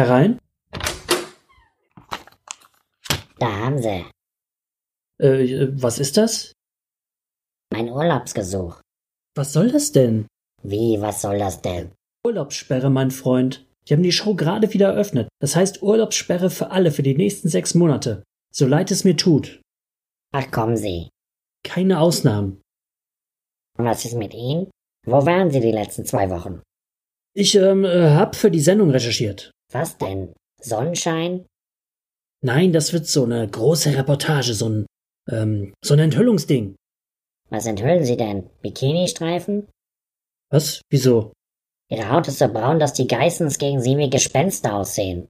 Herein? Da haben sie. Äh, was ist das? Mein Urlaubsgesuch. Was soll das denn? Wie, was soll das denn? Urlaubssperre, mein Freund. Die haben die Show gerade wieder eröffnet. Das heißt Urlaubssperre für alle für die nächsten sechs Monate. So leid es mir tut. Ach, kommen Sie. Keine Ausnahmen. Und was ist mit Ihnen? Wo waren Sie die letzten zwei Wochen? Ich ähm, äh, hab für die Sendung recherchiert. Was denn? Sonnenschein? Nein, das wird so eine große Reportage, so ein, ähm, so ein Enthüllungsding. Was enthüllen Sie denn? Bikini-Streifen? Was? Wieso? Ihre Haut ist so braun, dass die Geissens gegen Sie wie Gespenster aussehen.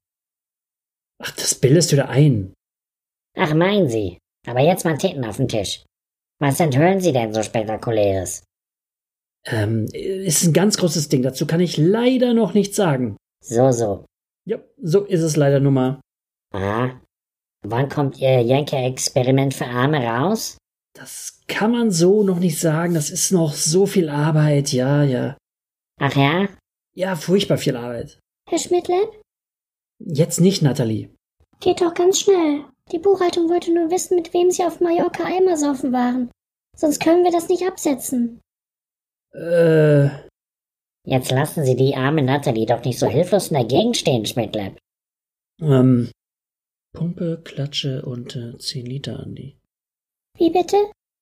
Ach, das bildest du da ein. Ach, meinen Sie. Aber jetzt mal Titten auf den Tisch. Was enthüllen Sie denn so spektakuläres? Ähm, ist ein ganz großes Ding. Dazu kann ich leider noch nichts sagen. So, so. Ja, so ist es leider nun mal. Ah. Wann kommt Ihr Jenke-Experiment für Arme raus? Das kann man so noch nicht sagen. Das ist noch so viel Arbeit. Ja, ja. Ach ja? Ja, furchtbar viel Arbeit. Herr Schmidtlein? Jetzt nicht, Nathalie. Geht doch ganz schnell. Die Buchhaltung wollte nur wissen, mit wem Sie auf Mallorca Eimer saufen waren. Sonst können wir das nicht absetzen. Äh, Jetzt lassen Sie die arme Natalie doch nicht so hilflos in der Gegend stehen, Schmidtleib. ähm, Pumpe, Klatsche und äh, 10 Liter, Andi. Wie bitte?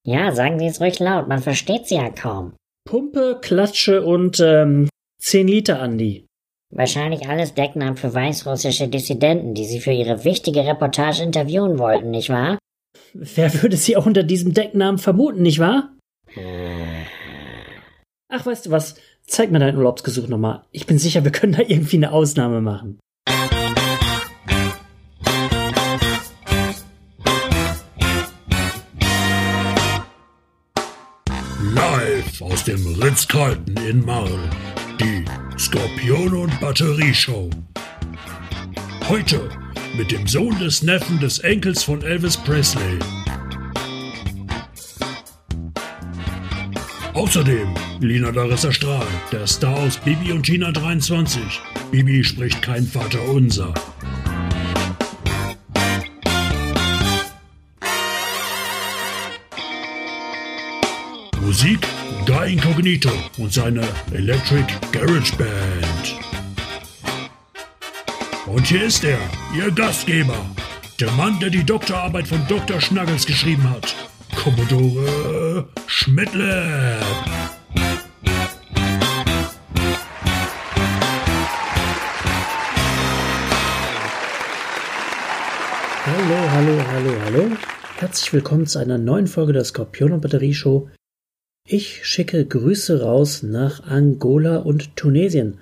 Ja, sagen Sie es ruhig laut, man versteht Sie ja kaum. Pumpe, Klatsche und ähm, 10 Liter, Andi. Wahrscheinlich alles Decknamen für weißrussische Dissidenten, die Sie für Ihre wichtige Reportage interviewen wollten, nicht wahr? Wer würde sie auch unter diesem Decknamen vermuten, nicht wahr? Äh, Ach, weißt du was? Zeig mir dein Urlaubsgesuch nochmal. Ich bin sicher, wir können da irgendwie eine Ausnahme machen. Live aus dem Ritz-Carlton in Marl. Die Skorpion und Batterieshow. Heute mit dem Sohn des Neffen des Enkels von Elvis Presley. Außerdem Lina Larissa Strahl, der Star aus Bibi und Tina 23. Bibi spricht kein Vater unser. Musik Guy Incognito und seine Electric Garage Band. Und hier ist er, Ihr Gastgeber, der Mann, der die Doktorarbeit von Dr. Schnuggles geschrieben hat, Commodore Schmidtle. Hallo, hallo, hallo, hallo. Herzlich willkommen zu einer neuen Folge der Skorpion und Batterie Show. Ich schicke Grüße raus nach Angola und Tunesien.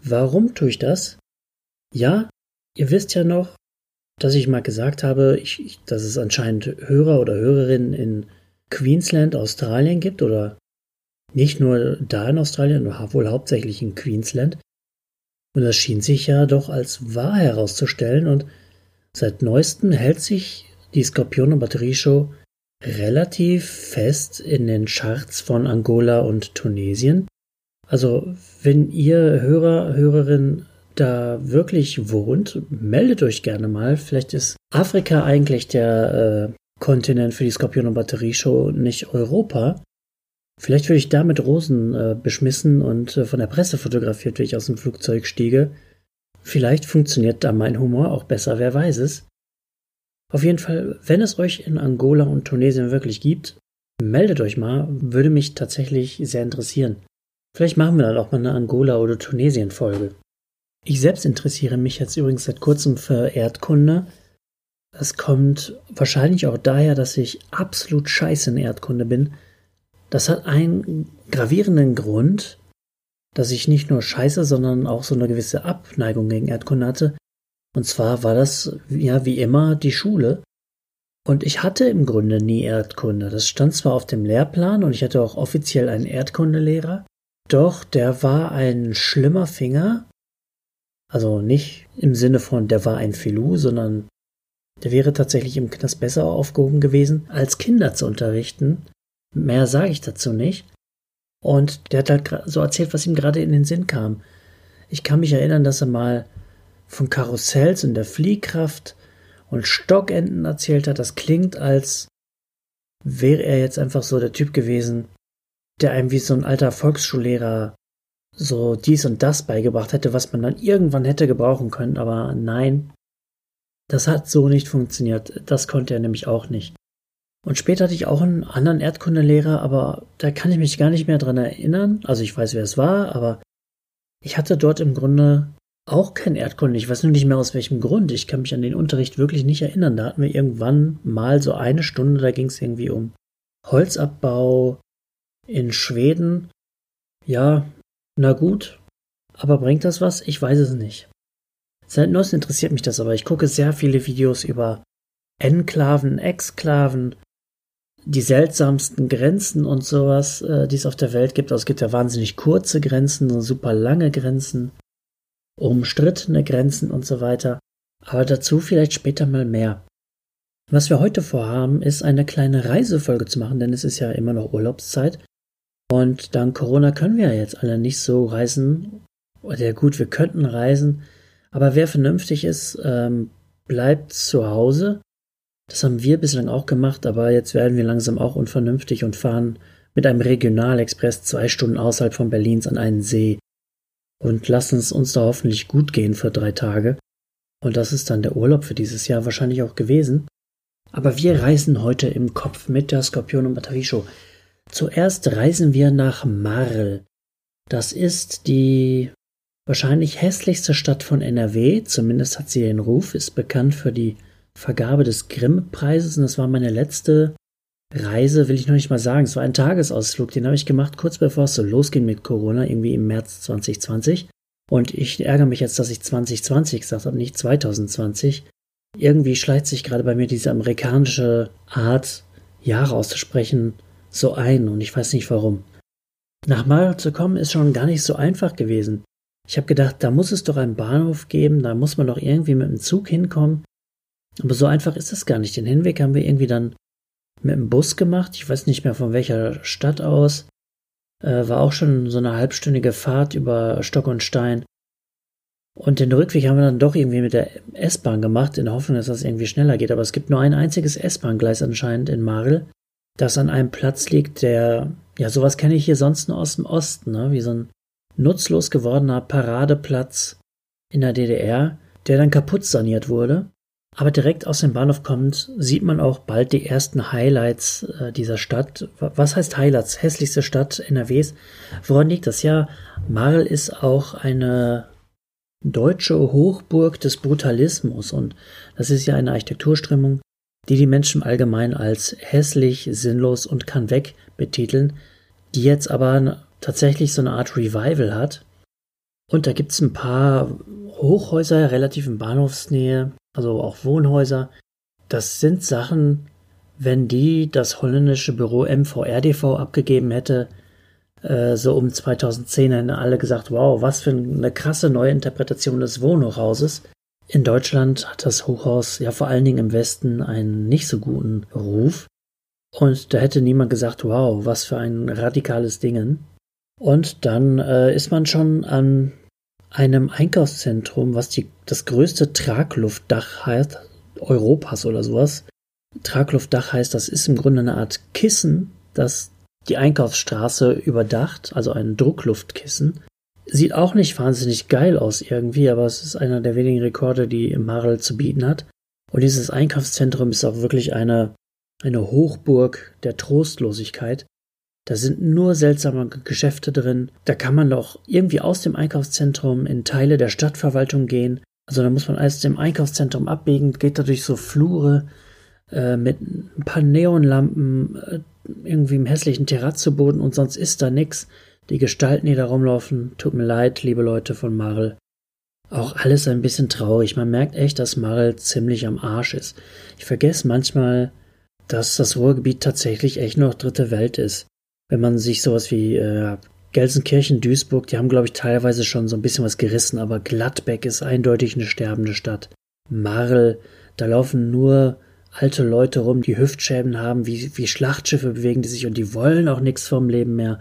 Warum tue ich das? Ja, ihr wisst ja noch, dass ich mal gesagt habe, ich, ich, dass es anscheinend Hörer oder Hörerinnen in Queensland, Australien gibt oder nicht nur da in Australien, wohl hauptsächlich in Queensland. Und das schien sich ja doch als wahr herauszustellen und Seit neuestem hält sich die Skorpion und Batterieshow relativ fest in den Charts von Angola und Tunesien. Also, wenn ihr Hörer, Hörerin da wirklich wohnt, meldet euch gerne mal. Vielleicht ist Afrika eigentlich der äh, Kontinent für die Skorpion und Batterieshow, nicht Europa. Vielleicht würde ich da mit Rosen äh, beschmissen und äh, von der Presse fotografiert, wie ich aus dem Flugzeug stiege. Vielleicht funktioniert da mein Humor auch besser, wer weiß es. Auf jeden Fall, wenn es euch in Angola und Tunesien wirklich gibt, meldet euch mal, würde mich tatsächlich sehr interessieren. Vielleicht machen wir dann auch mal eine Angola- oder Tunesien-Folge. Ich selbst interessiere mich jetzt übrigens seit kurzem für Erdkunde. Das kommt wahrscheinlich auch daher, dass ich absolut scheiße in Erdkunde bin. Das hat einen gravierenden Grund, dass ich nicht nur scheiße, sondern auch so eine gewisse Abneigung gegen Erdkunde hatte. Und zwar war das, ja, wie immer, die Schule. Und ich hatte im Grunde nie Erdkunde. Das stand zwar auf dem Lehrplan und ich hatte auch offiziell einen Erdkundelehrer, doch der war ein schlimmer Finger. Also nicht im Sinne von, der war ein Filou, sondern der wäre tatsächlich im Knast besser aufgehoben gewesen, als Kinder zu unterrichten. Mehr sage ich dazu nicht. Und der hat halt so erzählt, was ihm gerade in den Sinn kam. Ich kann mich erinnern, dass er mal von Karussells und der Fliehkraft und Stockenten erzählt hat, das klingt, als wäre er jetzt einfach so der Typ gewesen, der einem wie so ein alter Volksschullehrer so dies und das beigebracht hätte, was man dann irgendwann hätte gebrauchen können, aber nein, das hat so nicht funktioniert. Das konnte er nämlich auch nicht. Und später hatte ich auch einen anderen Erdkundelehrer, aber da kann ich mich gar nicht mehr dran erinnern. Also ich weiß, wer es war, aber ich hatte dort im Grunde auch kein Erdkunde. Ich weiß nur nicht mehr aus welchem Grund. Ich kann mich an den Unterricht wirklich nicht erinnern. Da hatten wir irgendwann mal so eine Stunde, da ging es irgendwie um Holzabbau in Schweden. Ja, na gut. Aber bringt das was? Ich weiß es nicht. Seit neuestem interessiert mich das aber. Ich gucke sehr viele Videos über Enklaven, Exklaven, die seltsamsten Grenzen und sowas, äh, die es auf der Welt gibt. Also es gibt ja wahnsinnig kurze Grenzen, super lange Grenzen, umstrittene Grenzen und so weiter. Aber dazu vielleicht später mal mehr. Was wir heute vorhaben, ist eine kleine Reisefolge zu machen, denn es ist ja immer noch Urlaubszeit. Und dank Corona können wir ja jetzt alle nicht so reisen. Oder gut, wir könnten reisen, aber wer vernünftig ist, ähm, bleibt zu Hause. Das haben wir bislang auch gemacht, aber jetzt werden wir langsam auch unvernünftig und fahren mit einem Regionalexpress zwei Stunden außerhalb von Berlins an einen See und lassen es uns da hoffentlich gut gehen für drei Tage. Und das ist dann der Urlaub für dieses Jahr wahrscheinlich auch gewesen. Aber wir reisen heute im Kopf mit der Skorpion und Batterieshow. Zuerst reisen wir nach Marl. Das ist die wahrscheinlich hässlichste Stadt von NRW, zumindest hat sie den Ruf, ist bekannt für die Vergabe des Grimm-Preises und das war meine letzte Reise, will ich noch nicht mal sagen. Es war ein Tagesausflug, den habe ich gemacht, kurz bevor es so losging mit Corona, irgendwie im März 2020. Und ich ärgere mich jetzt, dass ich 2020 gesagt habe, nicht 2020. Irgendwie schleicht sich gerade bei mir diese amerikanische Art, Jahre auszusprechen, so ein und ich weiß nicht warum. Nach Mara zu kommen ist schon gar nicht so einfach gewesen. Ich habe gedacht, da muss es doch einen Bahnhof geben, da muss man doch irgendwie mit dem Zug hinkommen. Aber so einfach ist es gar nicht. Den Hinweg haben wir irgendwie dann mit dem Bus gemacht. Ich weiß nicht mehr von welcher Stadt aus. Äh, war auch schon so eine halbstündige Fahrt über Stock und Stein. Und den Rückweg haben wir dann doch irgendwie mit der S-Bahn gemacht, in der Hoffnung, dass das irgendwie schneller geht. Aber es gibt nur ein einziges S-Bahn-Gleis anscheinend in Marl das an einem Platz liegt, der, ja, sowas kenne ich hier sonst nur aus dem Osten, ne? wie so ein nutzlos gewordener Paradeplatz in der DDR, der dann kaputt saniert wurde. Aber direkt aus dem Bahnhof kommt, sieht man auch bald die ersten Highlights äh, dieser Stadt. Was heißt Highlights? Hässlichste Stadt NRWs. Woran liegt das? Ja, Marl ist auch eine deutsche Hochburg des Brutalismus und das ist ja eine Architekturströmung, die die Menschen allgemein als hässlich, sinnlos und kann weg betiteln, die jetzt aber tatsächlich so eine Art Revival hat. Und da gibt's ein paar Hochhäuser relativ in Bahnhofsnähe, also auch Wohnhäuser. Das sind Sachen, wenn die das holländische Büro MVRDV abgegeben hätte, äh, so um 2010 hätten alle gesagt, wow, was für eine krasse neue Interpretation des Wohnhochhauses. In Deutschland hat das Hochhaus ja vor allen Dingen im Westen einen nicht so guten Ruf. Und da hätte niemand gesagt, wow, was für ein radikales Dingen. Und dann äh, ist man schon an einem Einkaufszentrum, was die, das größte Tragluftdach heißt, Europas oder sowas. Tragluftdach heißt, das ist im Grunde eine Art Kissen, das die Einkaufsstraße überdacht, also ein Druckluftkissen. Sieht auch nicht wahnsinnig geil aus irgendwie, aber es ist einer der wenigen Rekorde, die Marl zu bieten hat. Und dieses Einkaufszentrum ist auch wirklich eine, eine Hochburg der Trostlosigkeit. Da sind nur seltsame Geschäfte drin. Da kann man doch irgendwie aus dem Einkaufszentrum in Teile der Stadtverwaltung gehen. Also da muss man alles dem Einkaufszentrum abbiegen, geht da durch so Flure äh, mit ein paar Neonlampen, äh, irgendwie im hässlichen Terrazzeboden und sonst ist da nix. Die Gestalten, die da rumlaufen, tut mir leid, liebe Leute von Marl. Auch alles ein bisschen traurig. Man merkt echt, dass Marl ziemlich am Arsch ist. Ich vergesse manchmal, dass das Ruhrgebiet tatsächlich echt noch dritte Welt ist. Wenn man sich sowas wie äh, Gelsenkirchen, Duisburg, die haben, glaube ich, teilweise schon so ein bisschen was gerissen, aber Gladbeck ist eindeutig eine sterbende Stadt. Marl, da laufen nur alte Leute rum, die Hüftschäden haben, wie, wie Schlachtschiffe bewegen die sich und die wollen auch nichts vom Leben mehr.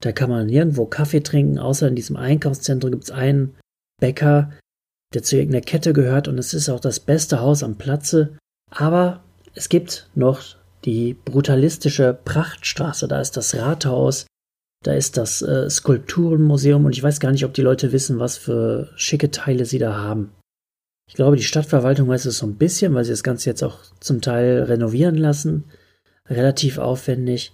Da kann man nirgendwo Kaffee trinken, außer in diesem Einkaufszentrum gibt es einen Bäcker, der zu irgendeiner Kette gehört und es ist auch das beste Haus am Platze. Aber es gibt noch die brutalistische Prachtstraße, da ist das Rathaus, da ist das äh, Skulpturenmuseum und ich weiß gar nicht, ob die Leute wissen, was für schicke Teile sie da haben. Ich glaube, die Stadtverwaltung weiß es so ein bisschen, weil sie das Ganze jetzt auch zum Teil renovieren lassen. Relativ aufwendig.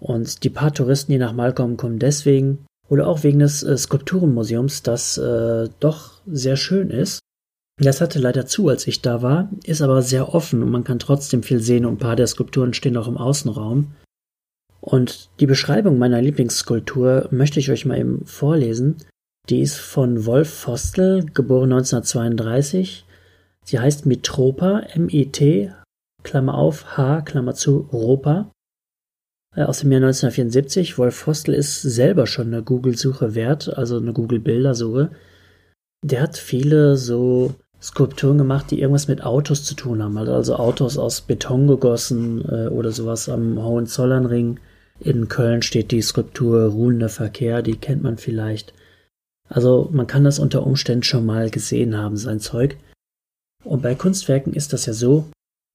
Und die paar Touristen, die nach Mal kommen, kommen deswegen oder auch wegen des äh, Skulpturenmuseums, das äh, doch sehr schön ist. Das hatte leider zu, als ich da war, ist aber sehr offen und man kann trotzdem viel sehen und ein paar der Skulpturen stehen auch im Außenraum. Und die Beschreibung meiner Lieblingsskulptur möchte ich euch mal eben vorlesen. Die ist von Wolf Vostel, geboren 1932. Sie heißt Mitropa, M-I-T, Klammer auf, H, Klammer zu, Europa. Äh, aus dem Jahr 1974. Wolf Vostel ist selber schon eine Google-Suche wert, also eine Google-Bildersuche. Der hat viele so Skulpturen gemacht, die irgendwas mit Autos zu tun haben. Also Autos aus Beton gegossen äh, oder sowas am Hohenzollernring. In Köln steht die Skulptur Ruhender Verkehr, die kennt man vielleicht. Also man kann das unter Umständen schon mal gesehen haben, sein Zeug. Und bei Kunstwerken ist das ja so,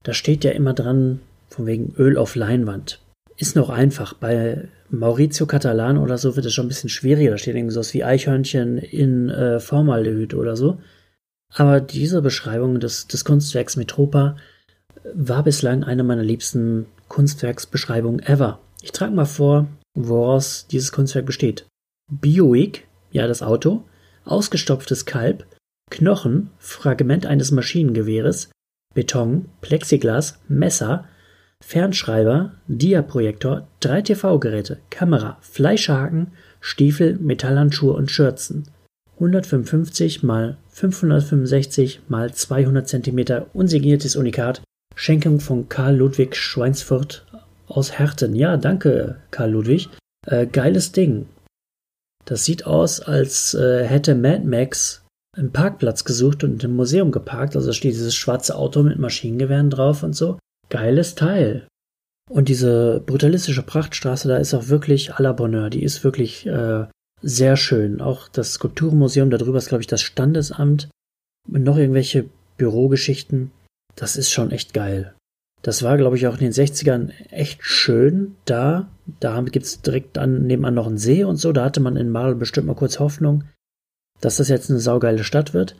da steht ja immer dran, von wegen Öl auf Leinwand. Ist noch einfach. Bei Maurizio Catalan oder so wird es schon ein bisschen schwieriger. Da steht irgendwie sowas wie Eichhörnchen in äh, Formaldehyd oder so. Aber diese Beschreibung des, des Kunstwerks Metropa war bislang eine meiner liebsten Kunstwerksbeschreibungen ever. Ich trage mal vor, woraus dieses Kunstwerk besteht. Bioik, ja das Auto, ausgestopftes Kalb, Knochen, Fragment eines Maschinengewehres, Beton, Plexiglas, Messer, Fernschreiber, Diaprojektor, drei TV-Geräte, Kamera, Fleischhaken, Stiefel, Metallhandschuhe und Schürzen. 155 mal 565 mal 200 cm unsigniertes Unikat, Schenkung von Karl Ludwig Schweinsfurt aus Herten. Ja, danke, Karl Ludwig. Äh, geiles Ding. Das sieht aus, als äh, hätte Mad Max einen Parkplatz gesucht und im Museum geparkt. Also steht dieses schwarze Auto mit Maschinengewehren drauf und so. Geiles Teil. Und diese brutalistische Prachtstraße, da ist auch wirklich à la Bonheur. Die ist wirklich äh, sehr schön. Auch das Skulpturenmuseum, darüber ist, glaube ich, das Standesamt. Und noch irgendwelche Bürogeschichten. Das ist schon echt geil. Das war, glaube ich, auch in den 60ern echt schön da. Da gibt es direkt an, nebenan noch einen See und so. Da hatte man in Marl bestimmt mal kurz Hoffnung, dass das jetzt eine saugeile Stadt wird.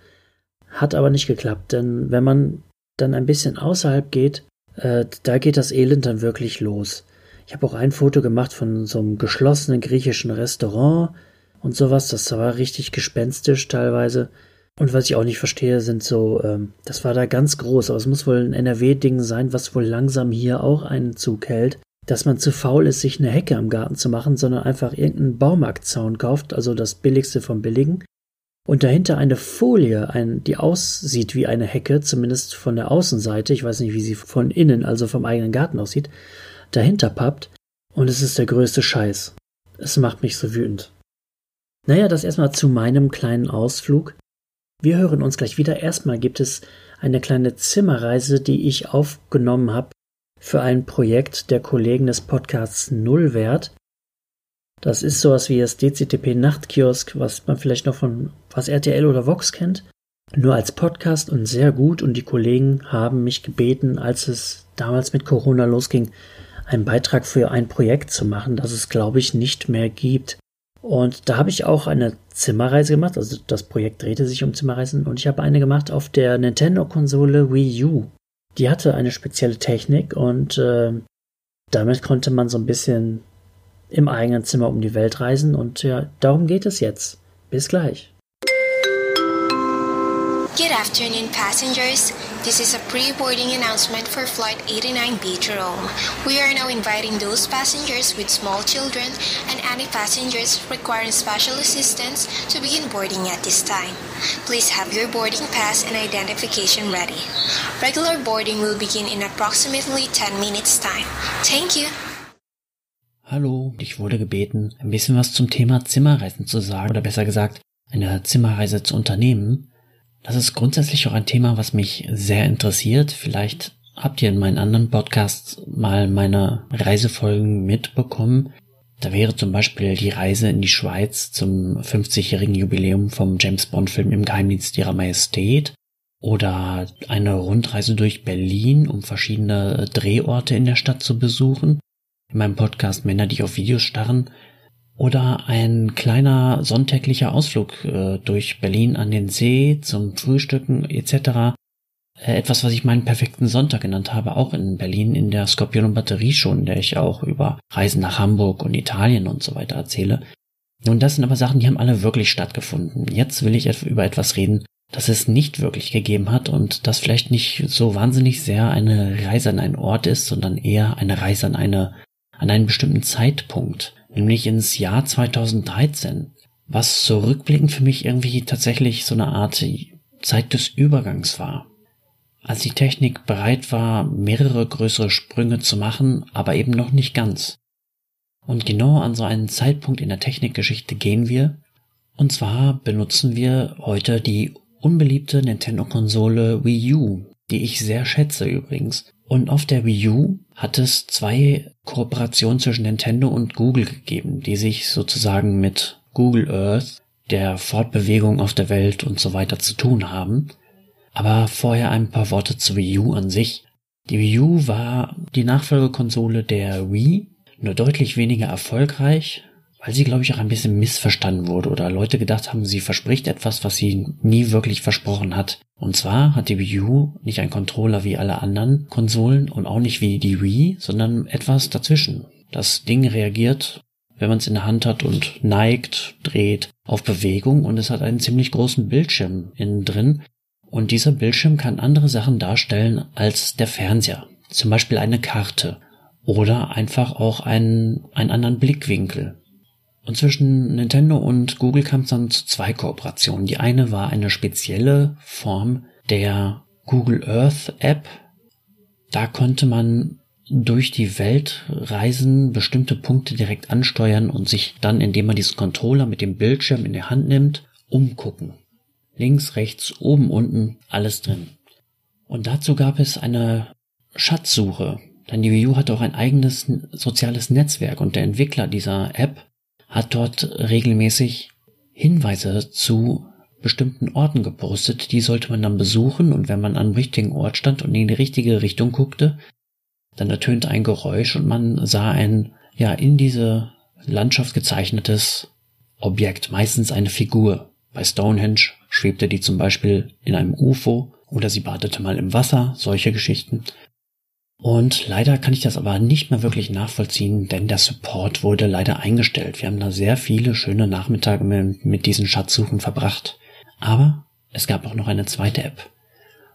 Hat aber nicht geklappt, denn wenn man dann ein bisschen außerhalb geht, äh, da geht das Elend dann wirklich los. Ich habe auch ein Foto gemacht von so einem geschlossenen griechischen Restaurant und sowas. Das war richtig gespenstisch teilweise. Und was ich auch nicht verstehe, sind so, ähm, das war da ganz groß, aber es muss wohl ein NRW-Ding sein, was wohl langsam hier auch einen Zug hält, dass man zu faul ist, sich eine Hecke am Garten zu machen, sondern einfach irgendeinen Baumarktzaun kauft, also das billigste vom billigen, und dahinter eine Folie, ein, die aussieht wie eine Hecke, zumindest von der Außenseite, ich weiß nicht, wie sie von innen, also vom eigenen Garten aussieht, dahinter pappt und es ist der größte Scheiß. Es macht mich so wütend. Naja, das erstmal zu meinem kleinen Ausflug. Wir hören uns gleich wieder. Erstmal gibt es eine kleine Zimmerreise, die ich aufgenommen habe für ein Projekt der Kollegen des Podcasts Nullwert. Das ist sowas wie das DCTP Nachtkiosk, was man vielleicht noch von was RTL oder Vox kennt. Nur als Podcast und sehr gut und die Kollegen haben mich gebeten, als es damals mit Corona losging, einen Beitrag für ein Projekt zu machen, das es glaube ich nicht mehr gibt. Und da habe ich auch eine Zimmerreise gemacht, also das Projekt drehte sich um Zimmerreisen und ich habe eine gemacht auf der Nintendo-Konsole Wii U. Die hatte eine spezielle Technik und äh, damit konnte man so ein bisschen im eigenen Zimmer um die Welt reisen und ja, darum geht es jetzt. Bis gleich. Good afternoon, passengers. This is a pre-boarding announcement for Flight 89B Jerome. We are now inviting those passengers with small children and any passengers requiring special assistance to begin boarding at this time. Please have your boarding pass and identification ready. Regular boarding will begin in approximately 10 minutes time. Thank you. Hallo, ich wurde gebeten, ein bisschen was zum Thema Zimmerreisen zu sagen, oder besser gesagt, eine Zimmerreise zu unternehmen. Das ist grundsätzlich auch ein Thema, was mich sehr interessiert. Vielleicht habt ihr in meinen anderen Podcasts mal meine Reisefolgen mitbekommen. Da wäre zum Beispiel die Reise in die Schweiz zum 50-jährigen Jubiläum vom James Bond-Film im Geheimdienst ihrer Majestät oder eine Rundreise durch Berlin, um verschiedene Drehorte in der Stadt zu besuchen. In meinem Podcast Männer, die auf Videos starren. Oder ein kleiner sonntäglicher Ausflug äh, durch Berlin an den See zum Frühstücken etc. Äh, etwas, was ich meinen perfekten Sonntag genannt habe, auch in Berlin in der Skorpion und Batterie schon, in der ich auch über Reisen nach Hamburg und Italien und so weiter erzähle. Nun, das sind aber Sachen, die haben alle wirklich stattgefunden. Jetzt will ich über etwas reden, das es nicht wirklich gegeben hat und das vielleicht nicht so wahnsinnig sehr eine Reise an einen Ort ist, sondern eher eine Reise an eine, an einen bestimmten Zeitpunkt, nämlich ins Jahr 2013, was so rückblickend für mich irgendwie tatsächlich so eine Art Zeit des Übergangs war als die Technik bereit war, mehrere größere Sprünge zu machen, aber eben noch nicht ganz. Und genau an so einen Zeitpunkt in der Technikgeschichte gehen wir, und zwar benutzen wir heute die unbeliebte Nintendo-Konsole Wii U, die ich sehr schätze übrigens. Und auf der Wii U hat es zwei Kooperationen zwischen Nintendo und Google gegeben, die sich sozusagen mit Google Earth, der Fortbewegung auf der Welt und so weiter zu tun haben. Aber vorher ein paar Worte zur Wii U an sich. Die Wii U war die Nachfolgekonsole der Wii, nur deutlich weniger erfolgreich, weil sie, glaube ich, auch ein bisschen missverstanden wurde oder Leute gedacht haben, sie verspricht etwas, was sie nie wirklich versprochen hat. Und zwar hat die Wii U nicht einen Controller wie alle anderen Konsolen und auch nicht wie die Wii, sondern etwas dazwischen. Das Ding reagiert, wenn man es in der Hand hat und neigt, dreht auf Bewegung und es hat einen ziemlich großen Bildschirm innen drin, und dieser Bildschirm kann andere Sachen darstellen als der Fernseher. Zum Beispiel eine Karte oder einfach auch einen, einen anderen Blickwinkel. Und zwischen Nintendo und Google kam es dann zu zwei Kooperationen. Die eine war eine spezielle Form der Google Earth App. Da konnte man durch die Welt reisen, bestimmte Punkte direkt ansteuern und sich dann, indem man diesen Controller mit dem Bildschirm in der Hand nimmt, umgucken. Links, rechts, oben, unten, alles drin. Und dazu gab es eine Schatzsuche. Denn die Wii U hat auch ein eigenes soziales Netzwerk und der Entwickler dieser App hat dort regelmäßig Hinweise zu bestimmten Orten gepostet. Die sollte man dann besuchen und wenn man am richtigen Ort stand und in die richtige Richtung guckte, dann ertönte ein Geräusch und man sah ein, ja, in diese Landschaft gezeichnetes Objekt, meistens eine Figur. Bei Stonehenge schwebte die zum Beispiel in einem UFO oder sie badete mal im Wasser, solche Geschichten. Und leider kann ich das aber nicht mehr wirklich nachvollziehen, denn der Support wurde leider eingestellt. Wir haben da sehr viele schöne Nachmittage mit diesen Schatzsuchen verbracht. Aber es gab auch noch eine zweite App.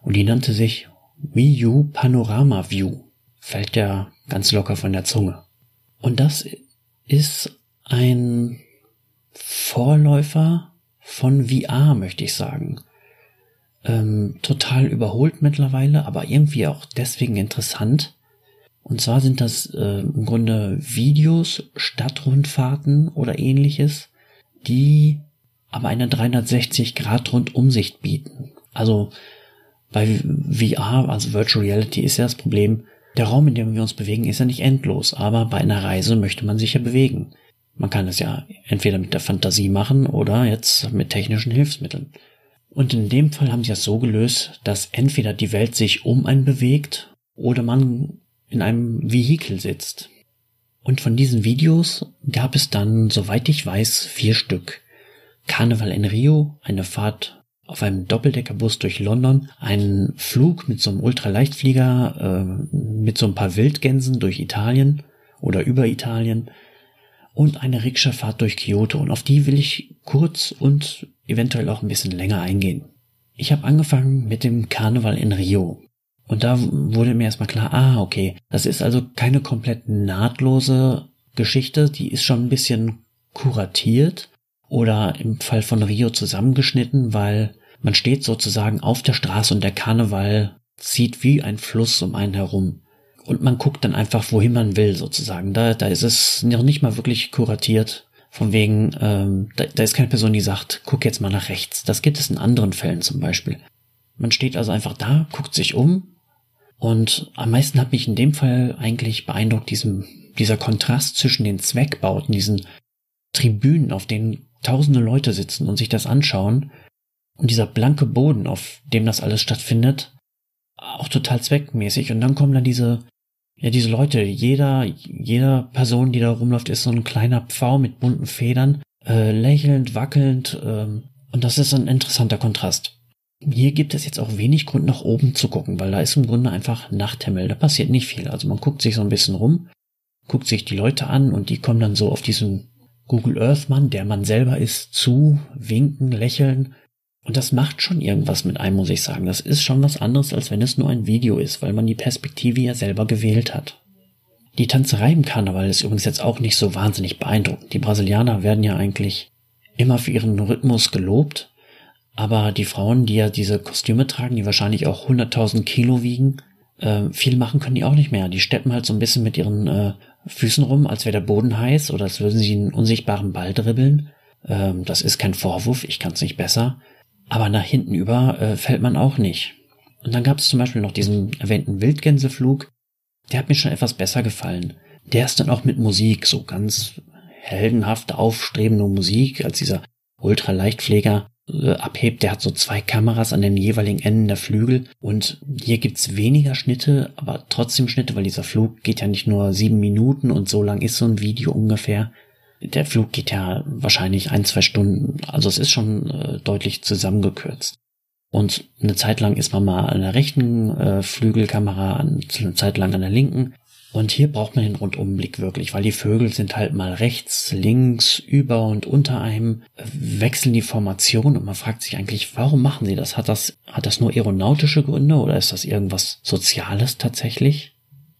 Und die nannte sich Wii U Panorama View. Fällt ja ganz locker von der Zunge. Und das ist ein Vorläufer von VR, möchte ich sagen. Ähm, total überholt mittlerweile, aber irgendwie auch deswegen interessant. Und zwar sind das äh, im Grunde Videos, Stadtrundfahrten oder ähnliches, die aber eine 360-Grad-Rundumsicht bieten. Also bei VR, also Virtual Reality, ist ja das Problem, der Raum, in dem wir uns bewegen, ist ja nicht endlos, aber bei einer Reise möchte man sich ja bewegen. Man kann es ja entweder mit der Fantasie machen oder jetzt mit technischen Hilfsmitteln. Und in dem Fall haben sie es so gelöst, dass entweder die Welt sich um einen bewegt oder man in einem Vehikel sitzt. Und von diesen Videos gab es dann, soweit ich weiß, vier Stück. Karneval in Rio, eine Fahrt auf einem Doppeldeckerbus durch London, einen Flug mit so einem Ultraleichtflieger, äh, mit so ein paar Wildgänsen durch Italien oder über Italien, und eine Rikscha-Fahrt durch Kyoto und auf die will ich kurz und eventuell auch ein bisschen länger eingehen. Ich habe angefangen mit dem Karneval in Rio. Und da wurde mir erstmal klar, ah, okay, das ist also keine komplett nahtlose Geschichte, die ist schon ein bisschen kuratiert oder im Fall von Rio zusammengeschnitten, weil man steht sozusagen auf der Straße und der Karneval zieht wie ein Fluss um einen herum und man guckt dann einfach, wohin man will, sozusagen. Da, da ist es noch nicht mal wirklich kuratiert. Von wegen, ähm, da, da ist keine Person, die sagt, guck jetzt mal nach rechts. Das gibt es in anderen Fällen zum Beispiel. Man steht also einfach da, guckt sich um und am meisten hat mich in dem Fall eigentlich beeindruckt diesem dieser Kontrast zwischen den Zweckbauten, diesen Tribünen, auf denen tausende Leute sitzen und sich das anschauen, und dieser blanke Boden, auf dem das alles stattfindet, auch total zweckmäßig. Und dann kommen dann diese, ja, diese Leute. Jeder, jeder Person, die da rumläuft, ist so ein kleiner Pfau mit bunten Federn, äh, lächelnd, wackelnd. Ähm, und das ist ein interessanter Kontrast. Hier gibt es jetzt auch wenig Grund, nach oben zu gucken, weil da ist im Grunde einfach Nachthimmel. Da passiert nicht viel. Also man guckt sich so ein bisschen rum, guckt sich die Leute an und die kommen dann so auf diesen Google Earth Mann, der man selber ist, zu, winken, lächeln und das macht schon irgendwas mit einem, muss ich sagen. Das ist schon was anderes, als wenn es nur ein Video ist, weil man die Perspektive ja selber gewählt hat. Die Tanzerei im Karneval ist übrigens jetzt auch nicht so wahnsinnig beeindruckend. Die Brasilianer werden ja eigentlich immer für ihren Rhythmus gelobt, aber die Frauen, die ja diese Kostüme tragen, die wahrscheinlich auch 100.000 Kilo wiegen, äh, viel machen können die auch nicht mehr. Die steppen halt so ein bisschen mit ihren äh, Füßen rum, als wäre der Boden heiß oder als würden sie einen unsichtbaren Ball dribbeln. Ähm, das ist kein Vorwurf, ich kann es nicht besser. Aber nach hinten über äh, fällt man auch nicht. Und dann gab es zum Beispiel noch diesen erwähnten Wildgänseflug. Der hat mir schon etwas besser gefallen. Der ist dann auch mit Musik, so ganz heldenhafte, aufstrebende Musik, als dieser Ultraleichtpfleger äh, abhebt. Der hat so zwei Kameras an den jeweiligen Enden der Flügel. Und hier gibt's weniger Schnitte, aber trotzdem Schnitte, weil dieser Flug geht ja nicht nur sieben Minuten und so lang ist so ein Video ungefähr der Flug geht ja wahrscheinlich ein, zwei Stunden. Also es ist schon äh, deutlich zusammengekürzt. Und eine Zeit lang ist man mal an der rechten äh, Flügelkamera, eine Zeit lang an der linken. Und hier braucht man den Rundumblick wirklich, weil die Vögel sind halt mal rechts, links, über und unter einem, wechseln die Formation und man fragt sich eigentlich, warum machen sie das? Hat das, hat das nur aeronautische Gründe oder ist das irgendwas Soziales tatsächlich?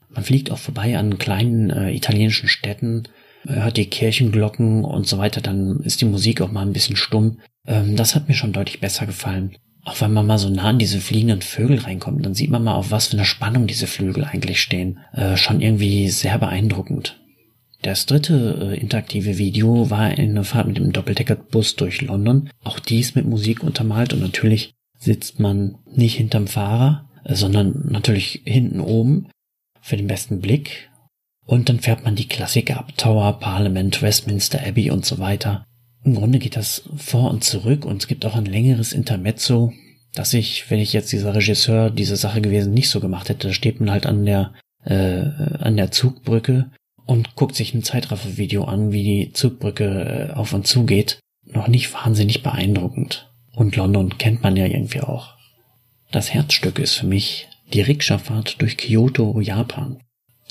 Man fliegt auch vorbei an kleinen äh, italienischen Städten, hört die Kirchenglocken und so weiter, dann ist die Musik auch mal ein bisschen stumm. Ähm, das hat mir schon deutlich besser gefallen. Auch wenn man mal so nah an diese fliegenden Vögel reinkommt, dann sieht man mal, auf was für eine Spannung diese Flügel eigentlich stehen. Äh, schon irgendwie sehr beeindruckend. Das dritte äh, interaktive Video war eine Fahrt mit dem Doppeldeckerbus durch London. Auch dies mit Musik untermalt und natürlich sitzt man nicht hinterm Fahrer, äh, sondern natürlich hinten oben für den besten Blick und dann fährt man die Klassiker ab, Tower, Parliament, Westminster Abbey und so weiter. Im Grunde geht das vor und zurück und es gibt auch ein längeres Intermezzo, dass ich, wenn ich jetzt dieser Regisseur diese Sache gewesen nicht so gemacht hätte, da steht man halt an der, äh, an der Zugbrücke und guckt sich ein Zeitraffer-Video an, wie die Zugbrücke äh, auf und zu geht. Noch nicht wahnsinnig beeindruckend. Und London kennt man ja irgendwie auch. Das Herzstück ist für mich die Rikscha-Fahrt durch Kyoto, Japan.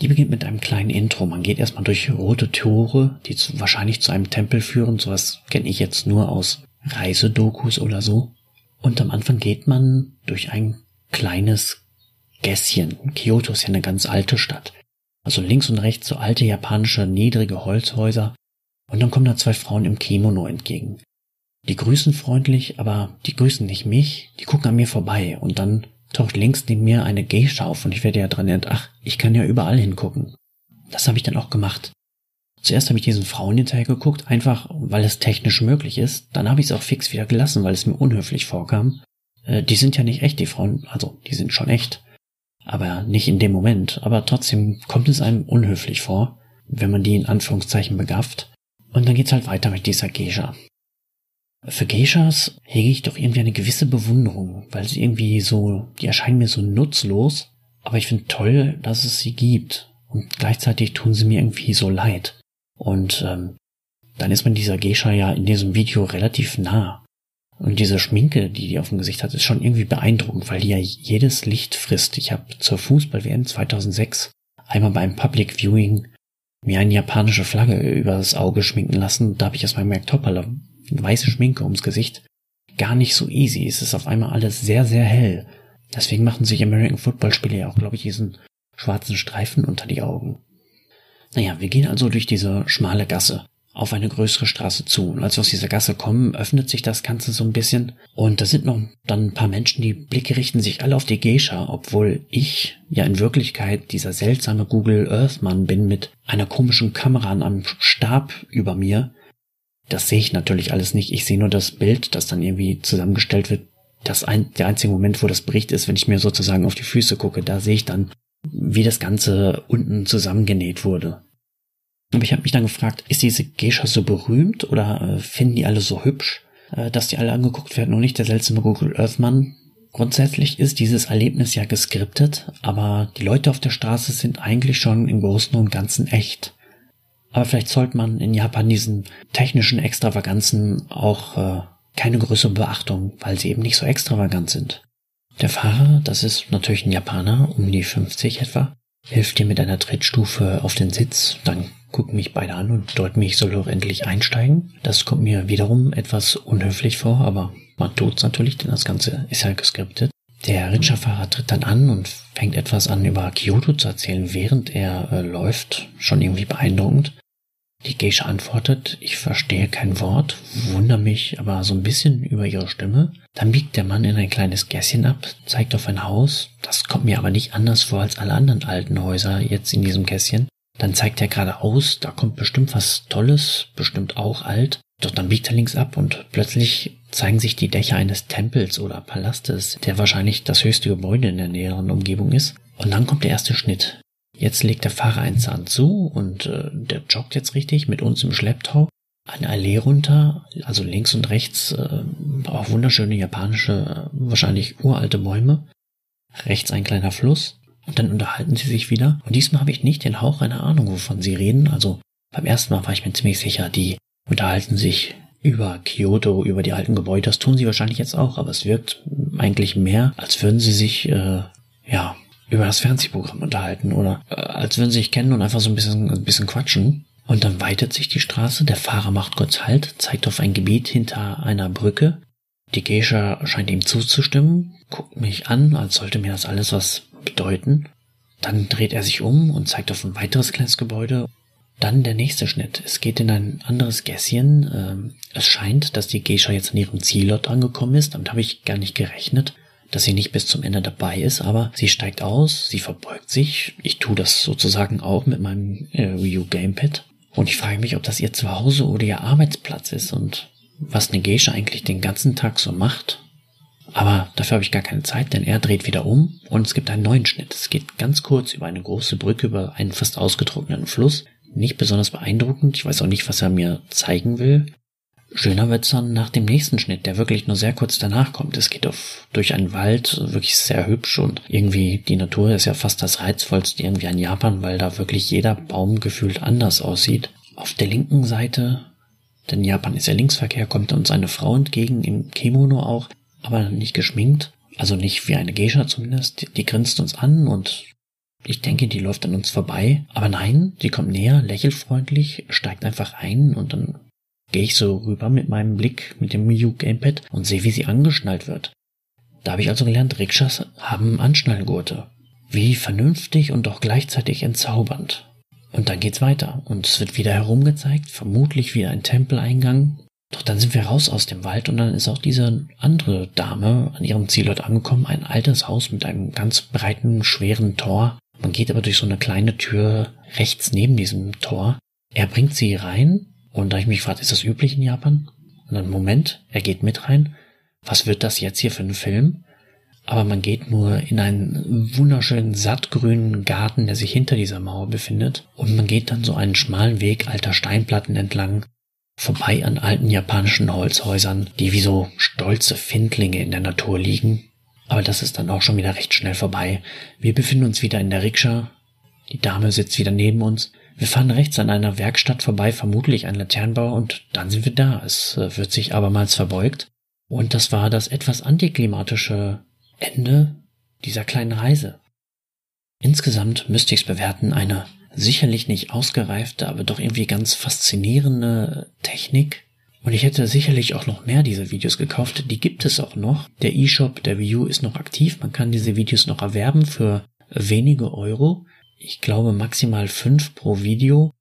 Die beginnt mit einem kleinen Intro. Man geht erstmal durch rote Tore, die zu, wahrscheinlich zu einem Tempel führen. Sowas kenne ich jetzt nur aus Reisedokus oder so. Und am Anfang geht man durch ein kleines Gässchen. Kyoto ist ja eine ganz alte Stadt. Also links und rechts so alte japanische niedrige Holzhäuser. Und dann kommen da zwei Frauen im Kimono entgegen. Die grüßen freundlich, aber die grüßen nicht mich, die gucken an mir vorbei und dann taucht links neben mir eine Geisha auf und ich werde ja dran erinnert, ach, ich kann ja überall hingucken. Das habe ich dann auch gemacht. Zuerst habe ich diesen Frauen hinterher geguckt, einfach weil es technisch möglich ist. Dann habe ich es auch fix wieder gelassen, weil es mir unhöflich vorkam. Äh, die sind ja nicht echt, die Frauen, also die sind schon echt. Aber nicht in dem Moment. Aber trotzdem kommt es einem unhöflich vor, wenn man die in Anführungszeichen begafft. Und dann geht's halt weiter mit dieser Geisha. Für Geishas hege ich doch irgendwie eine gewisse Bewunderung, weil sie irgendwie so, die erscheinen mir so nutzlos, aber ich finde toll, dass es sie gibt. Und gleichzeitig tun sie mir irgendwie so leid. Und ähm, dann ist man dieser Geisha ja in diesem Video relativ nah. Und diese Schminke, die die auf dem Gesicht hat, ist schon irgendwie beeindruckend, weil die ja jedes Licht frisst. Ich habe zur Fußball-WM 2006 einmal beim Public Viewing mir eine japanische Flagge über das Auge schminken lassen. Da habe ich erstmal gemerkt, hoppala, weiße Schminke ums Gesicht gar nicht so easy. Es ist auf einmal alles sehr, sehr hell. Deswegen machen sich American Football Spiele ja auch, glaube ich, diesen schwarzen Streifen unter die Augen. Naja, wir gehen also durch diese schmale Gasse auf eine größere Straße zu. Und als wir aus dieser Gasse kommen, öffnet sich das Ganze so ein bisschen. Und da sind noch dann ein paar Menschen, die Blicke richten sich alle auf die Geisha, obwohl ich ja in Wirklichkeit dieser seltsame Google Earth Mann bin mit einer komischen Kamera an einem Stab über mir, das sehe ich natürlich alles nicht. Ich sehe nur das Bild, das dann irgendwie zusammengestellt wird. Das ein, der einzige Moment, wo das Bericht ist, wenn ich mir sozusagen auf die Füße gucke, da sehe ich dann, wie das Ganze unten zusammengenäht wurde. Aber ich habe mich dann gefragt, ist diese Geisha so berühmt oder äh, finden die alle so hübsch, äh, dass die alle angeguckt werden und nicht der seltsame Google Earth Mann? Grundsätzlich ist dieses Erlebnis ja geskriptet, aber die Leute auf der Straße sind eigentlich schon im Großen und Ganzen echt. Aber vielleicht sollte man in Japan diesen technischen Extravaganzen auch äh, keine größere Beachtung, weil sie eben nicht so extravagant sind. Der Fahrer, das ist natürlich ein Japaner, um die 50 etwa, hilft dir mit einer Trittstufe auf den Sitz, dann gucken mich beide an und deuten mich, ich soll doch endlich einsteigen. Das kommt mir wiederum etwas unhöflich vor, aber man tut's natürlich, denn das Ganze ist ja geskriptet. Der Rikscha-Fahrer tritt dann an und fängt etwas an über Kyoto zu erzählen, während er äh, läuft. Schon irgendwie beeindruckend. Die Geisha antwortet, ich verstehe kein Wort, wundere mich aber so ein bisschen über ihre Stimme. Dann biegt der Mann in ein kleines Gässchen ab, zeigt auf ein Haus. Das kommt mir aber nicht anders vor als alle anderen alten Häuser jetzt in diesem Kästchen. Dann zeigt er geradeaus, da kommt bestimmt was Tolles, bestimmt auch alt. Doch dann biegt er links ab und plötzlich zeigen sich die Dächer eines Tempels oder Palastes, der wahrscheinlich das höchste Gebäude in der näheren Umgebung ist. Und dann kommt der erste Schnitt. Jetzt legt der Fahrer einen Zahn zu und äh, der joggt jetzt richtig mit uns im Schlepptau eine Allee runter, also links und rechts äh, auch wunderschöne japanische, wahrscheinlich uralte Bäume. Rechts ein kleiner Fluss und dann unterhalten sie sich wieder. Und diesmal habe ich nicht den Hauch einer Ahnung, wovon sie reden. Also beim ersten Mal war ich mir ziemlich sicher, die unterhalten sich über Kyoto, über die alten Gebäude. Das tun sie wahrscheinlich jetzt auch, aber es wirkt eigentlich mehr, als würden sie sich äh, ja über das Fernsehprogramm unterhalten oder äh, als würden sie sich kennen und einfach so ein bisschen, ein bisschen quatschen. Und dann weitet sich die Straße, der Fahrer macht kurz Halt, zeigt auf ein Gebiet hinter einer Brücke. Die Geisha scheint ihm zuzustimmen, guckt mich an, als sollte mir das alles was bedeuten. Dann dreht er sich um und zeigt auf ein weiteres kleines Gebäude. Dann der nächste Schnitt. Es geht in ein anderes Gässchen. Ähm, es scheint, dass die Geisha jetzt an ihrem Zielort angekommen ist. Damit habe ich gar nicht gerechnet dass sie nicht bis zum Ende dabei ist, aber sie steigt aus, sie verbeugt sich. Ich tue das sozusagen auch mit meinem äh, Wii U Gamepad. Und ich frage mich, ob das ihr Zuhause oder ihr Arbeitsplatz ist und was eine Geisha eigentlich den ganzen Tag so macht. Aber dafür habe ich gar keine Zeit, denn er dreht wieder um und es gibt einen neuen Schnitt. Es geht ganz kurz über eine große Brücke über einen fast ausgetrockneten Fluss. Nicht besonders beeindruckend. Ich weiß auch nicht, was er mir zeigen will. Schöner wird's dann nach dem nächsten Schnitt, der wirklich nur sehr kurz danach kommt. Es geht auf, durch einen Wald, wirklich sehr hübsch und irgendwie die Natur ist ja fast das reizvollste irgendwie an Japan, weil da wirklich jeder Baum gefühlt anders aussieht. Auf der linken Seite, denn Japan ist ja Linksverkehr, kommt uns eine Frau entgegen, im Kimono auch, aber nicht geschminkt, also nicht wie eine Geisha zumindest. Die, die grinst uns an und ich denke, die läuft an uns vorbei. Aber nein, die kommt näher, lächelt freundlich, steigt einfach ein und dann gehe ich so rüber mit meinem Blick mit dem Wii U Gamepad und sehe, wie sie angeschnallt wird. Da habe ich also gelernt, Rikschas haben Anschnallgurte. Wie vernünftig und doch gleichzeitig entzaubernd. Und dann geht's weiter und es wird wieder herumgezeigt, vermutlich wieder ein Tempeleingang. Doch dann sind wir raus aus dem Wald und dann ist auch diese andere Dame an ihrem Zielort angekommen, ein altes Haus mit einem ganz breiten, schweren Tor. Man geht aber durch so eine kleine Tür rechts neben diesem Tor. Er bringt sie rein und da ich mich frage, ist das üblich in Japan? Und dann, Moment, er geht mit rein. Was wird das jetzt hier für ein Film? Aber man geht nur in einen wunderschönen sattgrünen Garten, der sich hinter dieser Mauer befindet. Und man geht dann so einen schmalen Weg alter Steinplatten entlang, vorbei an alten japanischen Holzhäusern, die wie so stolze Findlinge in der Natur liegen. Aber das ist dann auch schon wieder recht schnell vorbei. Wir befinden uns wieder in der Rikscha. Die Dame sitzt wieder neben uns. Wir fahren rechts an einer Werkstatt vorbei, vermutlich ein Laternenbauer, und dann sind wir da. Es äh, wird sich abermals verbeugt. Und das war das etwas antiklimatische Ende dieser kleinen Reise. Insgesamt müsste ich es bewerten, eine sicherlich nicht ausgereifte, aber doch irgendwie ganz faszinierende Technik. Und ich hätte sicherlich auch noch mehr dieser Videos gekauft. Die gibt es auch noch. Der eShop der U ist noch aktiv. Man kann diese Videos noch erwerben für wenige Euro ich glaube, maximal fünf pro Video.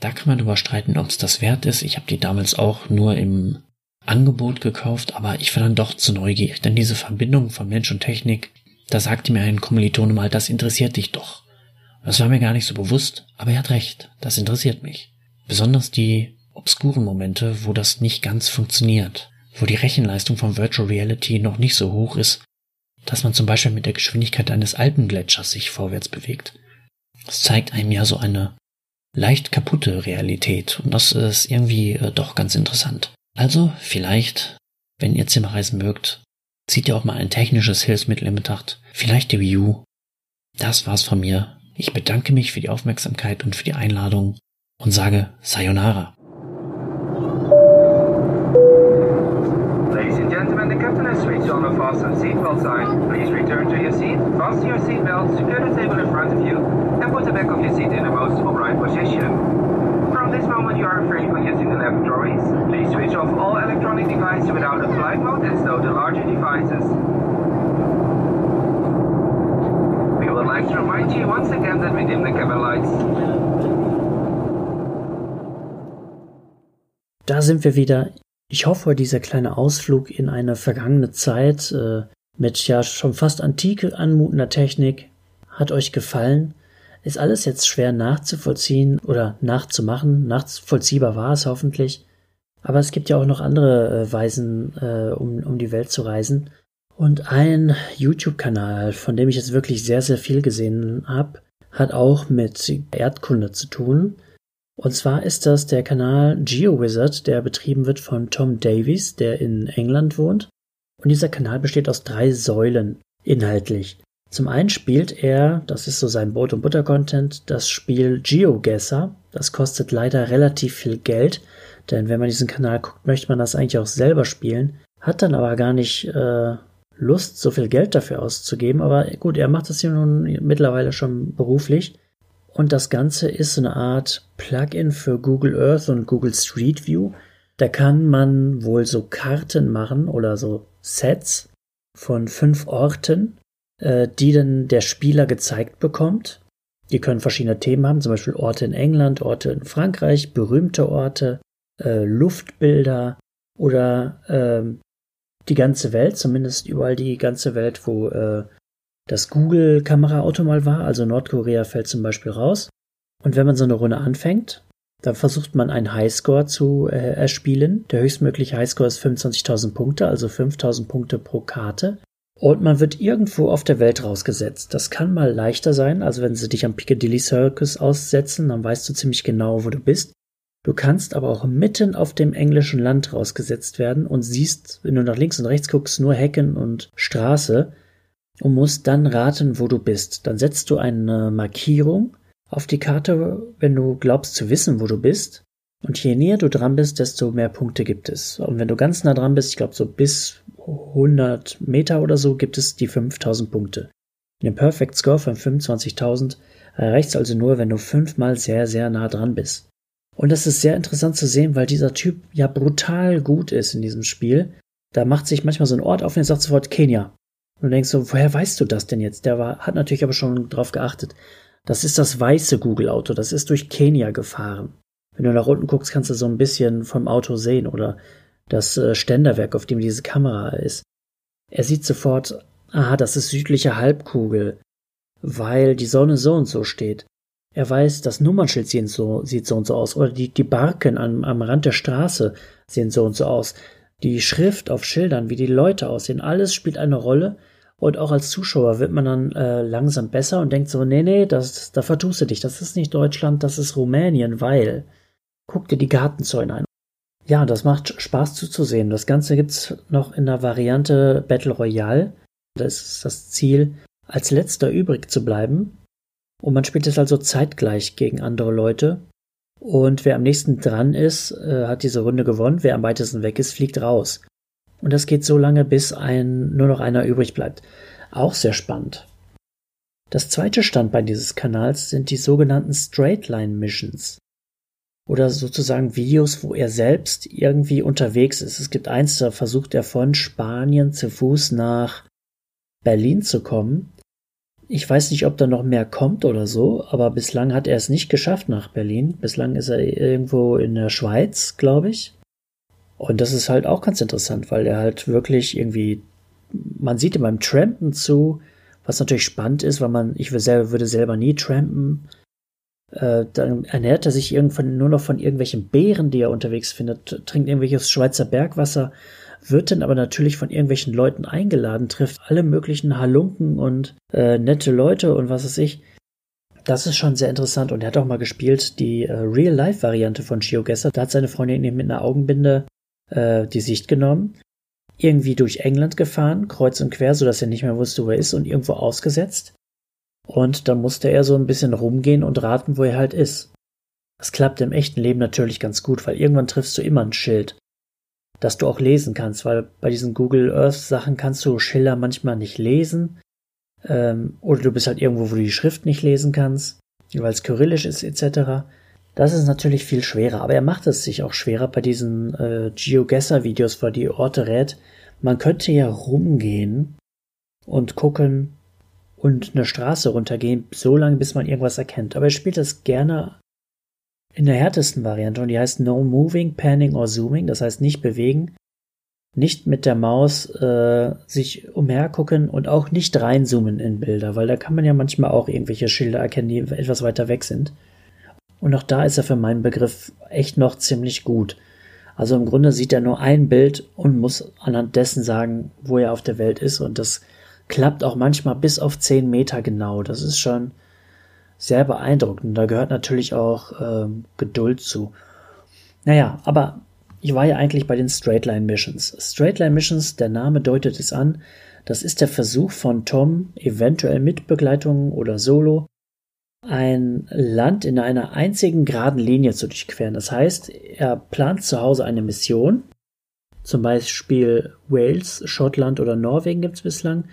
Da kann man drüber streiten, ob es das wert ist. Ich habe die damals auch nur im Angebot gekauft, aber ich war dann doch zu neugierig, denn diese Verbindung von Mensch und Technik, da sagte mir ein Kommilitone mal, das interessiert dich doch. Das war mir gar nicht so bewusst, aber er hat recht, das interessiert mich. Besonders die obskuren Momente, wo das nicht ganz funktioniert, wo die Rechenleistung von Virtual Reality noch nicht so hoch ist, dass man zum Beispiel mit der Geschwindigkeit eines Alpengletschers sich vorwärts bewegt. Es zeigt einem ja so eine leicht kaputte Realität. Und das ist irgendwie äh, doch ganz interessant. Also, vielleicht, wenn ihr Zimmer reisen mögt, zieht ihr auch mal ein technisches Hilfsmittel in Betracht. Vielleicht die Wii U. Das war's von mir. Ich bedanke mich für die Aufmerksamkeit und für die Einladung und sage Sayonara. Ladies and gentlemen, the captain has switched on the fasten seatbelt sign. Please return to your seat, fasten your seatbelt, secure the table in front of you, and put the back of your seat in the most upright position. From this moment, you are free for using the lavatories. Please switch off all electronic devices without a flight mode and stow the larger devices. We would like to remind you once again that we dim the cabin lights. Da sind wir wieder. Ich hoffe, dieser kleine Ausflug in eine vergangene Zeit äh, mit ja schon fast antike anmutender Technik hat euch gefallen. Ist alles jetzt schwer nachzuvollziehen oder nachzumachen. Nachvollziehbar war es hoffentlich. Aber es gibt ja auch noch andere äh, Weisen, äh, um, um die Welt zu reisen. Und ein YouTube-Kanal, von dem ich jetzt wirklich sehr, sehr viel gesehen habe, hat auch mit Erdkunde zu tun. Und zwar ist das der Kanal GeoWizard, der betrieben wird von Tom Davies, der in England wohnt. Und dieser Kanal besteht aus drei Säulen inhaltlich. Zum einen spielt er, das ist so sein Brot- und Butter-Content, das Spiel GeoGuessr. Das kostet leider relativ viel Geld, denn wenn man diesen Kanal guckt, möchte man das eigentlich auch selber spielen, hat dann aber gar nicht äh, Lust, so viel Geld dafür auszugeben. Aber gut, er macht das hier nun mittlerweile schon beruflich. Und das Ganze ist so eine Art Plugin für Google Earth und Google Street View. Da kann man wohl so Karten machen oder so Sets von fünf Orten, äh, die dann der Spieler gezeigt bekommt. Die können verschiedene Themen haben, zum Beispiel Orte in England, Orte in Frankreich, berühmte Orte, äh, Luftbilder oder äh, die ganze Welt, zumindest überall die ganze Welt, wo äh, das Google-Kameraauto mal war, also Nordkorea fällt zum Beispiel raus. Und wenn man so eine Runde anfängt, dann versucht man einen Highscore zu äh, erspielen. Der höchstmögliche Highscore ist 25.000 Punkte, also 5.000 Punkte pro Karte. Und man wird irgendwo auf der Welt rausgesetzt. Das kann mal leichter sein, also wenn sie dich am Piccadilly Circus aussetzen, dann weißt du ziemlich genau, wo du bist. Du kannst aber auch mitten auf dem englischen Land rausgesetzt werden und siehst, wenn du nach links und rechts guckst, nur Hecken und Straße und musst dann raten, wo du bist. Dann setzt du eine Markierung auf die Karte, wenn du glaubst zu wissen, wo du bist. Und je näher du dran bist, desto mehr Punkte gibt es. Und wenn du ganz nah dran bist, ich glaube so bis 100 Meter oder so, gibt es die 5000 Punkte. Den Perfect Score von 25.000 erreichst also nur, wenn du fünfmal sehr, sehr nah dran bist. Und das ist sehr interessant zu sehen, weil dieser Typ ja brutal gut ist in diesem Spiel. Da macht sich manchmal so ein Ort auf und er sagt sofort Kenia. Und du denkst so, woher weißt du das denn jetzt? Der war, hat natürlich aber schon drauf geachtet. Das ist das weiße Google-Auto. Das ist durch Kenia gefahren. Wenn du nach unten guckst, kannst du so ein bisschen vom Auto sehen oder das äh, Ständerwerk, auf dem diese Kamera ist. Er sieht sofort, aha, das ist südliche Halbkugel, weil die Sonne so und so steht. Er weiß, das Nummernschild sieht so, sieht so und so aus. Oder die, die Barken am, am Rand der Straße sehen so und so aus. Die Schrift auf Schildern, wie die Leute aussehen, alles spielt eine Rolle. Und auch als Zuschauer wird man dann äh, langsam besser und denkt so, nee, nee, das, da vertust du dich. Das ist nicht Deutschland, das ist Rumänien, weil. Guck dir die Gartenzäune ein. Ja, das macht Spaß zuzusehen. Das Ganze gibt's noch in der Variante Battle Royale. Das ist das Ziel, als letzter übrig zu bleiben und man spielt es also zeitgleich gegen andere Leute. Und wer am nächsten dran ist, äh, hat diese Runde gewonnen. Wer am weitesten weg ist, fliegt raus. Und das geht so lange, bis ein, nur noch einer übrig bleibt. Auch sehr spannend. Das zweite Standbein dieses Kanals sind die sogenannten Straightline Missions. Oder sozusagen Videos, wo er selbst irgendwie unterwegs ist. Es gibt eins, da versucht er von Spanien zu Fuß nach Berlin zu kommen. Ich weiß nicht, ob da noch mehr kommt oder so, aber bislang hat er es nicht geschafft nach Berlin. Bislang ist er irgendwo in der Schweiz, glaube ich. Und das ist halt auch ganz interessant, weil er halt wirklich irgendwie, man sieht ihm beim Trampen zu, was natürlich spannend ist, weil man, ich würde selber nie trampen. Äh, dann ernährt er sich irgendwann nur noch von irgendwelchen Beeren, die er unterwegs findet, trinkt irgendwelches Schweizer Bergwasser wird dann aber natürlich von irgendwelchen Leuten eingeladen, trifft alle möglichen Halunken und äh, nette Leute und was weiß ich. Das ist schon sehr interessant und er hat auch mal gespielt die äh, Real-Life-Variante von GeoGuessr. Da hat seine Freundin eben mit einer Augenbinde äh, die Sicht genommen, irgendwie durch England gefahren, kreuz und quer, sodass er nicht mehr wusste, wo er ist und irgendwo ausgesetzt. Und dann musste er so ein bisschen rumgehen und raten, wo er halt ist. Das klappt im echten Leben natürlich ganz gut, weil irgendwann triffst du immer ein Schild, das du auch lesen kannst, weil bei diesen Google Earth Sachen kannst du Schilder manchmal nicht lesen. Ähm, oder du bist halt irgendwo, wo du die Schrift nicht lesen kannst, weil es kyrillisch ist etc. Das ist natürlich viel schwerer, aber er macht es sich auch schwerer bei diesen äh, GeoGuessr-Videos, er die Orte rät. Man könnte ja rumgehen und gucken und eine Straße runtergehen, so lange bis man irgendwas erkennt. Aber er spielt das gerne in der härtesten Variante und die heißt No Moving, Panning or Zooming, das heißt nicht bewegen, nicht mit der Maus äh, sich umhergucken und auch nicht reinzoomen in Bilder, weil da kann man ja manchmal auch irgendwelche Schilder erkennen, die etwas weiter weg sind. Und auch da ist er für meinen Begriff echt noch ziemlich gut. Also im Grunde sieht er nur ein Bild und muss anhand dessen sagen, wo er auf der Welt ist. Und das klappt auch manchmal bis auf 10 Meter genau. Das ist schon sehr beeindruckend. Da gehört natürlich auch ähm, Geduld zu. Naja, aber ich war ja eigentlich bei den Straightline Missions. Straightline Missions, der Name deutet es an, das ist der Versuch von Tom, eventuell mit Begleitung oder solo, ein Land in einer einzigen geraden Linie zu durchqueren. Das heißt, er plant zu Hause eine Mission, zum Beispiel Wales, Schottland oder Norwegen gibt es bislang,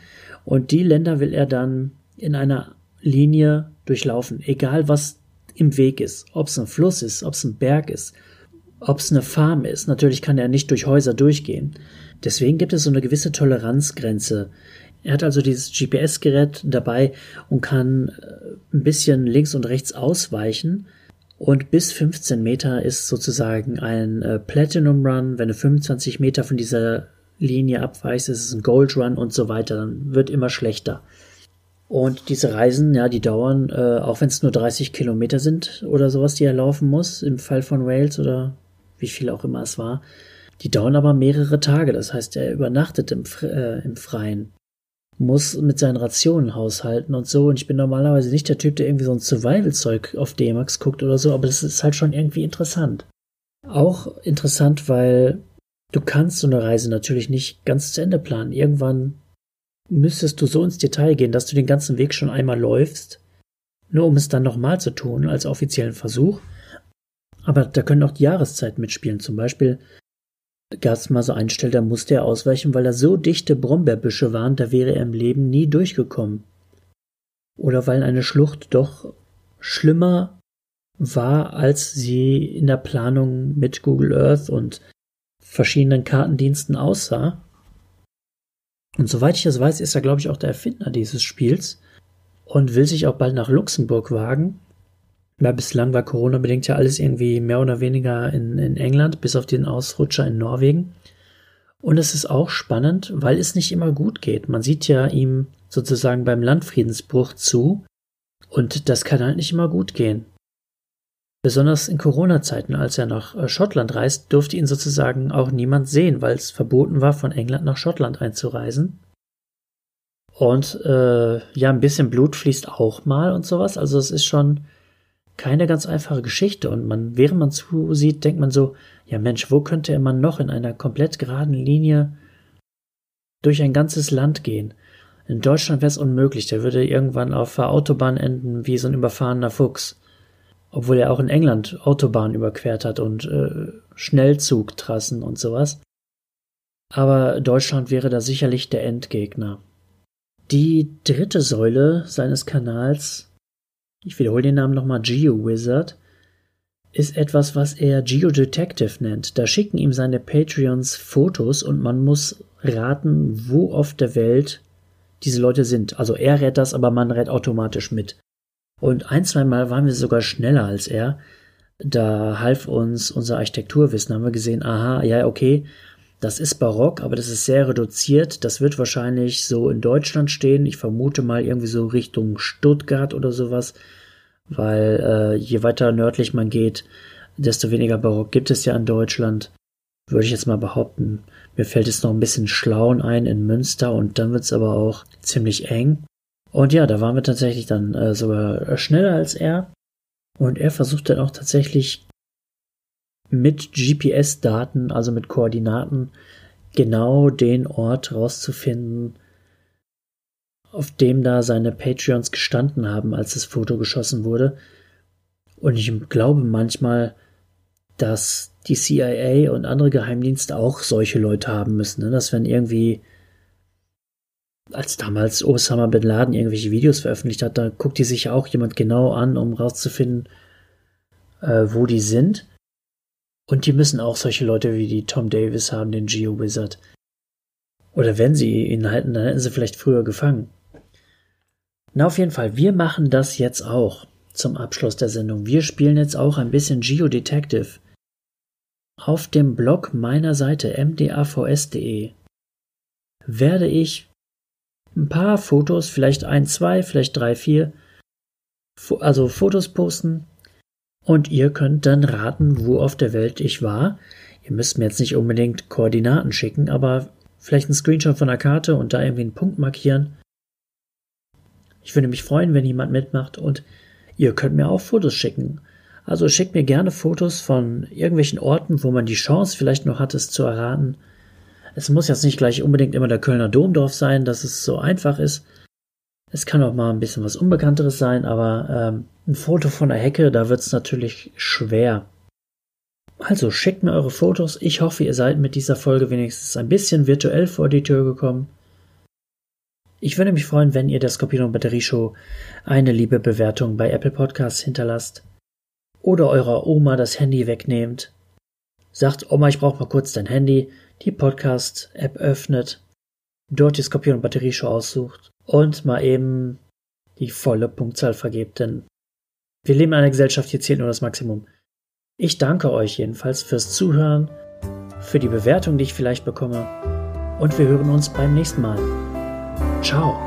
und die Länder will er dann in einer Linie durchlaufen, egal was im Weg ist, ob es ein Fluss ist, ob es ein Berg ist, ob es eine Farm ist. Natürlich kann er nicht durch Häuser durchgehen. Deswegen gibt es so eine gewisse Toleranzgrenze. Er hat also dieses GPS-Gerät dabei und kann äh, ein bisschen links und rechts ausweichen. Und bis 15 Meter ist sozusagen ein äh, Platinum Run. Wenn du 25 Meter von dieser Linie abweichst, ist ein Gold Run und so weiter. Dann wird immer schlechter. Und diese Reisen, ja, die dauern, äh, auch wenn es nur 30 Kilometer sind oder sowas, die er laufen muss, im Fall von Wales oder wie viel auch immer es war, die dauern aber mehrere Tage. Das heißt, er übernachtet im, äh, im Freien, muss mit seinen Rationen haushalten und so. Und ich bin normalerweise nicht der Typ, der irgendwie so ein Survival-Zeug auf D-Max guckt oder so, aber das ist halt schon irgendwie interessant. Auch interessant, weil du kannst so eine Reise natürlich nicht ganz zu Ende planen. Irgendwann müsstest du so ins Detail gehen, dass du den ganzen Weg schon einmal läufst, nur um es dann nochmal zu tun als offiziellen Versuch. Aber da können auch die Jahreszeiten mitspielen. Zum Beispiel gab es mal so einen Stell, da musste er ausweichen, weil da so dichte Brombeerbüsche waren, da wäre er im Leben nie durchgekommen. Oder weil eine Schlucht doch schlimmer war, als sie in der Planung mit Google Earth und verschiedenen Kartendiensten aussah. Und soweit ich das weiß, ist er, glaube ich, auch der Erfinder dieses Spiels und will sich auch bald nach Luxemburg wagen. Weil bislang war Corona-bedingt ja alles irgendwie mehr oder weniger in, in England, bis auf den Ausrutscher in Norwegen. Und es ist auch spannend, weil es nicht immer gut geht. Man sieht ja ihm sozusagen beim Landfriedensbruch zu. Und das kann halt nicht immer gut gehen. Besonders in Corona-Zeiten, als er nach äh, Schottland reist, durfte ihn sozusagen auch niemand sehen, weil es verboten war, von England nach Schottland einzureisen. Und äh, ja, ein bisschen Blut fließt auch mal und sowas. Also es ist schon keine ganz einfache Geschichte. Und man, während man zusieht, denkt man so, ja Mensch, wo könnte er man noch in einer komplett geraden Linie durch ein ganzes Land gehen? In Deutschland wäre es unmöglich. Der würde irgendwann auf der Autobahn enden wie so ein überfahrener Fuchs obwohl er auch in England Autobahnen überquert hat und äh, Schnellzugtrassen und sowas. Aber Deutschland wäre da sicherlich der Endgegner. Die dritte Säule seines Kanals, ich wiederhole den Namen nochmal, GeoWizard, ist etwas, was er Geodetective nennt. Da schicken ihm seine Patreons Fotos und man muss raten, wo auf der Welt diese Leute sind. Also er rät das, aber man rät automatisch mit. Und ein, zwei Mal waren wir sogar schneller als er. Da half uns unser Architekturwissen, haben wir gesehen, aha, ja, okay, das ist barock, aber das ist sehr reduziert. Das wird wahrscheinlich so in Deutschland stehen. Ich vermute mal irgendwie so Richtung Stuttgart oder sowas, weil äh, je weiter nördlich man geht, desto weniger Barock gibt es ja in Deutschland. Würde ich jetzt mal behaupten. Mir fällt jetzt noch ein bisschen Schlauen ein in Münster und dann wird's aber auch ziemlich eng. Und ja, da waren wir tatsächlich dann äh, sogar schneller als er. Und er versucht dann auch tatsächlich mit GPS-Daten, also mit Koordinaten, genau den Ort rauszufinden, auf dem da seine Patreons gestanden haben, als das Foto geschossen wurde. Und ich glaube manchmal, dass die CIA und andere Geheimdienste auch solche Leute haben müssen, ne? dass wenn irgendwie als damals Osama Bin Laden irgendwelche Videos veröffentlicht hat, da guckt die sich ja auch jemand genau an, um rauszufinden, äh, wo die sind. Und die müssen auch solche Leute wie die Tom Davis haben, den Geo Wizard. Oder wenn sie ihn halten, dann hätten sie vielleicht früher gefangen. Na, auf jeden Fall, wir machen das jetzt auch zum Abschluss der Sendung. Wir spielen jetzt auch ein bisschen Geo Detective. Auf dem Blog meiner Seite mdavs.de werde ich ein paar Fotos, vielleicht ein, zwei, vielleicht drei, vier, also Fotos posten und ihr könnt dann raten, wo auf der Welt ich war. Ihr müsst mir jetzt nicht unbedingt Koordinaten schicken, aber vielleicht einen Screenshot von der Karte und da irgendwie einen Punkt markieren. Ich würde mich freuen, wenn jemand mitmacht und ihr könnt mir auch Fotos schicken. Also schickt mir gerne Fotos von irgendwelchen Orten, wo man die Chance vielleicht noch hat, es zu erraten. Es muss jetzt nicht gleich unbedingt immer der Kölner Domdorf sein, dass es so einfach ist. Es kann auch mal ein bisschen was Unbekannteres sein, aber ähm, ein Foto von der Hecke, da wird es natürlich schwer. Also schickt mir eure Fotos. Ich hoffe, ihr seid mit dieser Folge wenigstens ein bisschen virtuell vor die Tür gekommen. Ich würde mich freuen, wenn ihr der Skorpion Batterie Show eine liebe Bewertung bei Apple Podcasts hinterlasst oder eurer Oma das Handy wegnehmt. Sagt, Oma, ich brauche mal kurz dein Handy, die Podcast-App öffnet, dort die Skorpion Batterieshow aussucht und mal eben die volle Punktzahl vergebt, denn wir leben in einer Gesellschaft, hier zählt nur das Maximum. Ich danke euch jedenfalls fürs Zuhören, für die Bewertung, die ich vielleicht bekomme und wir hören uns beim nächsten Mal. Ciao.